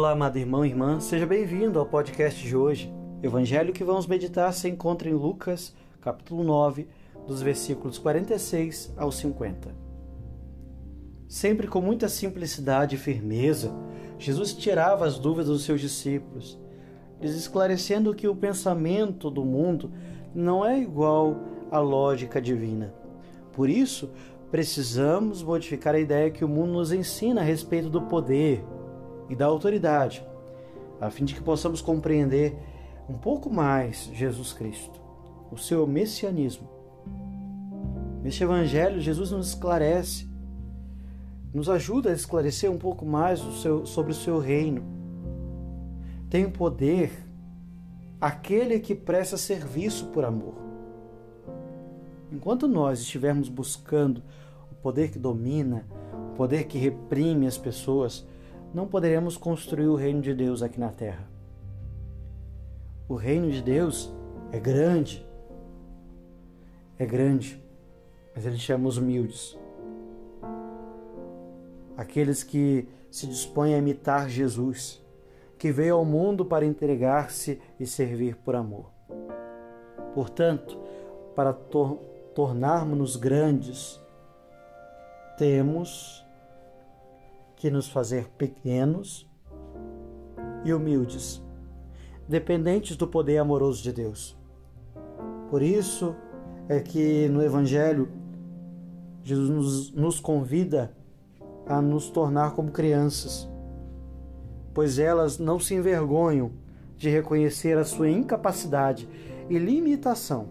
Olá, amado irmão e irmã, seja bem-vindo ao podcast de hoje. Evangelho que vamos meditar se encontra em Lucas, capítulo 9, dos versículos 46 ao 50. Sempre com muita simplicidade e firmeza, Jesus tirava as dúvidas dos seus discípulos, lhes esclarecendo que o pensamento do mundo não é igual à lógica divina. Por isso, precisamos modificar a ideia que o mundo nos ensina a respeito do poder, e da autoridade, a fim de que possamos compreender um pouco mais Jesus Cristo, o seu messianismo. Neste Evangelho, Jesus nos esclarece, nos ajuda a esclarecer um pouco mais o seu, sobre o seu reino. Tem poder aquele que presta serviço por amor. Enquanto nós estivermos buscando o poder que domina, o poder que reprime as pessoas, não poderemos construir o reino de Deus aqui na terra. O reino de Deus é grande, é grande, mas ele chama os humildes. Aqueles que se dispõem a imitar Jesus, que veio ao mundo para entregar-se e servir por amor. Portanto, para tor tornarmos-nos grandes, temos que nos fazer pequenos e humildes, dependentes do poder amoroso de Deus. Por isso é que no Evangelho Jesus nos, nos convida a nos tornar como crianças, pois elas não se envergonham de reconhecer a sua incapacidade e limitação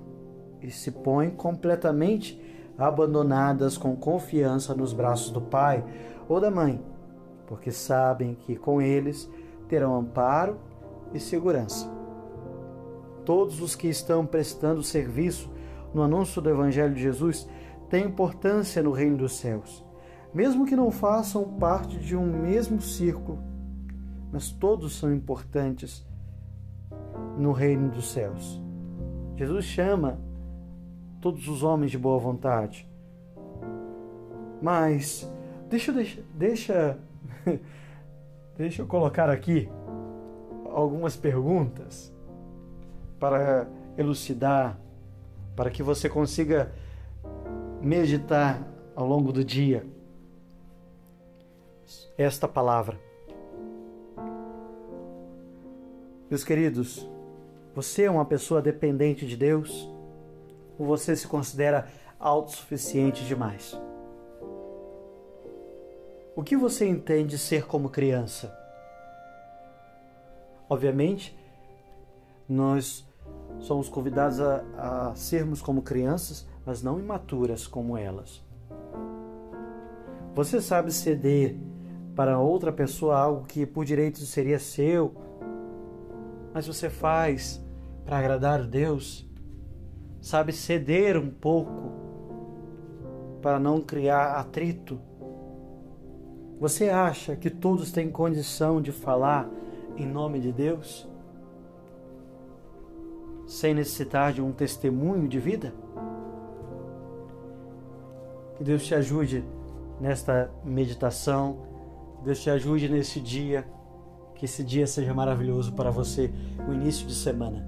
e se põem completamente abandonadas com confiança nos braços do pai ou da mãe, porque sabem que com eles terão amparo e segurança. Todos os que estão prestando serviço no anúncio do Evangelho de Jesus têm importância no reino dos céus, mesmo que não façam parte de um mesmo círculo, mas todos são importantes no reino dos céus. Jesus chama todos os homens de boa vontade. Mas deixa, deixa, deixa Deixa eu colocar aqui algumas perguntas para elucidar, para que você consiga meditar ao longo do dia esta palavra. Meus queridos, você é uma pessoa dependente de Deus ou você se considera autossuficiente demais? O que você entende ser como criança? Obviamente, nós somos convidados a, a sermos como crianças, mas não imaturas como elas. Você sabe ceder para outra pessoa algo que por direito seria seu, mas você faz para agradar Deus? Sabe ceder um pouco para não criar atrito? Você acha que todos têm condição de falar em nome de Deus? Sem necessitar de um testemunho de vida? Que Deus te ajude nesta meditação, que Deus te ajude nesse dia, que esse dia seja maravilhoso para você, o início de semana.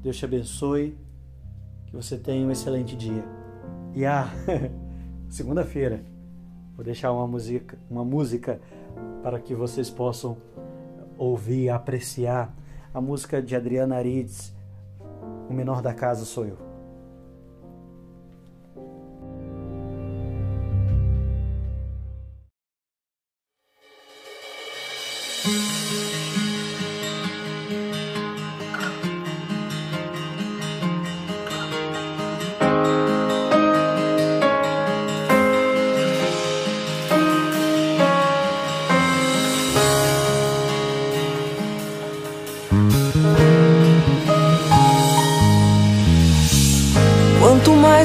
Deus te abençoe, que você tenha um excelente dia. E ah, segunda-feira Vou deixar uma música, uma música para que vocês possam ouvir, apreciar a música de Adriana Arides, O Menor da Casa Sou Eu. Quanto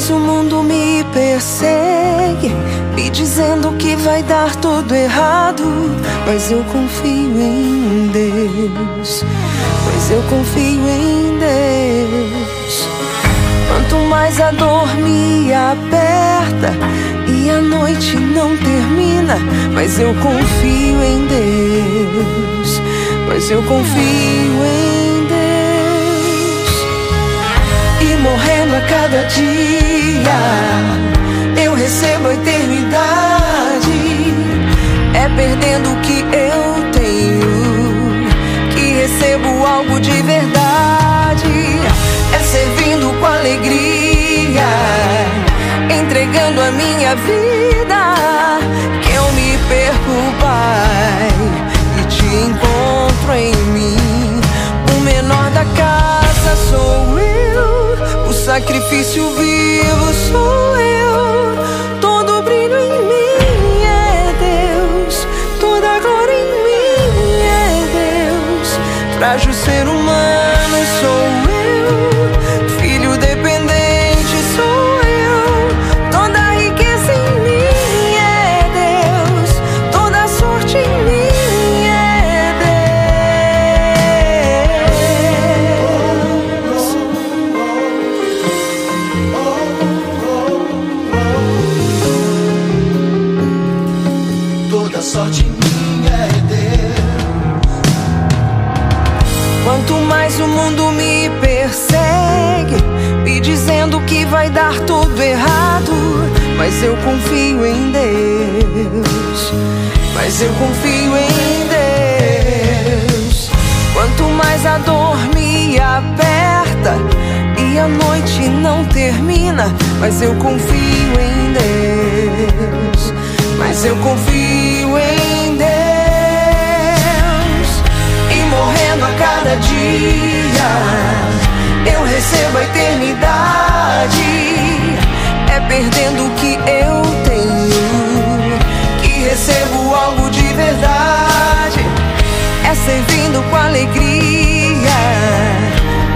mais o mundo me persegue, me dizendo que vai dar tudo errado, mas eu confio em Deus. Pois eu confio em Deus. Quanto mais a dor me aperta e a noite não termina, mas eu confio em Deus. Mas eu confio em Deus. E morrendo a cada dia, eu recebo a eternidade. É perdendo o que eu tenho que recebo algo de verdade. É servindo com alegria, entregando a minha vida. Que eu me perco, Pai, e te encontro em mim. O menor da casa sou eu, o sacrifício vivo sou eu. Frágil ser humano sou dar tudo errado, mas eu confio em Deus. Mas eu confio em Deus. Quanto mais a dor me aperta e a noite não termina, mas eu confio em Deus. Mas eu confio em Deus e morrendo a cada dia eu recebo a eternidade. É perdendo o que eu tenho que recebo algo de verdade. É servindo com alegria,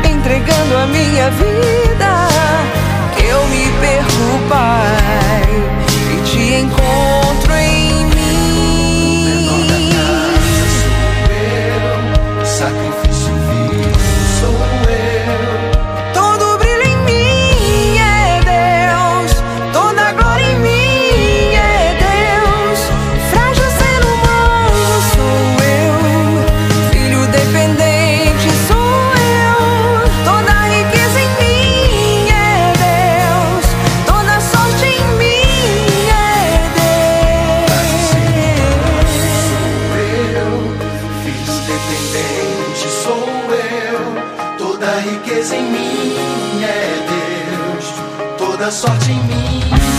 entregando a minha vida. Que eu me perco, Pai, Toda sorte em mim